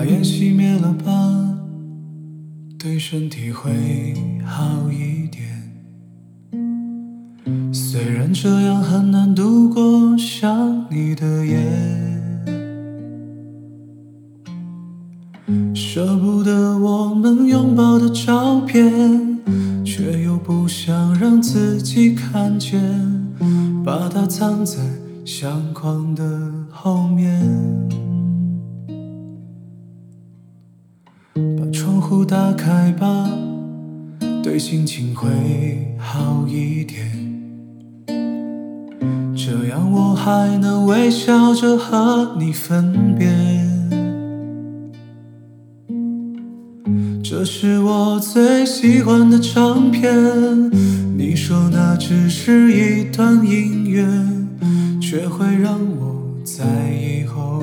把烟熄灭了吧，对身体会好一点。虽然这样很难度过想你的夜，舍不得我们拥抱的照片，却又不想让自己看见，把它藏在相框的后面。户打开吧，对心情会好一点。这样我还能微笑着和你分别。这是我最喜欢的唱片，你说那只是一段音乐，却会让我在以后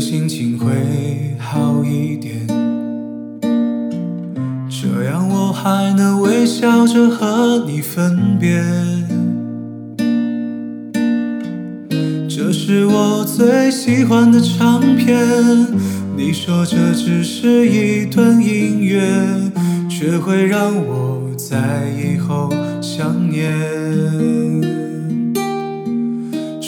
心情会好一点。这样我还能微笑着和你分别。这是我最喜欢的唱片，你说这只是一段音乐，却会让我在以后想念。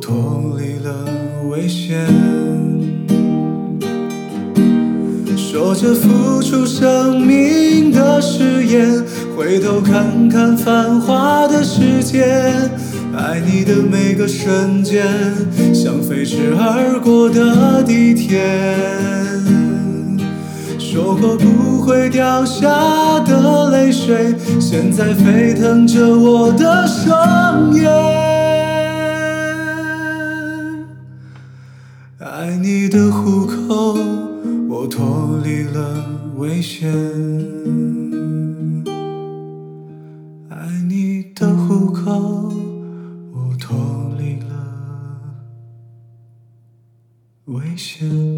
脱离了危险。说着付出生命的誓言，回头看看繁华的世界。爱你的每个瞬间，像飞驰而过的地铁。说过不会掉下的泪水，现在沸腾着我的双眼。爱你的虎口。我脱离了危险，爱你的虎口，我脱离了危险。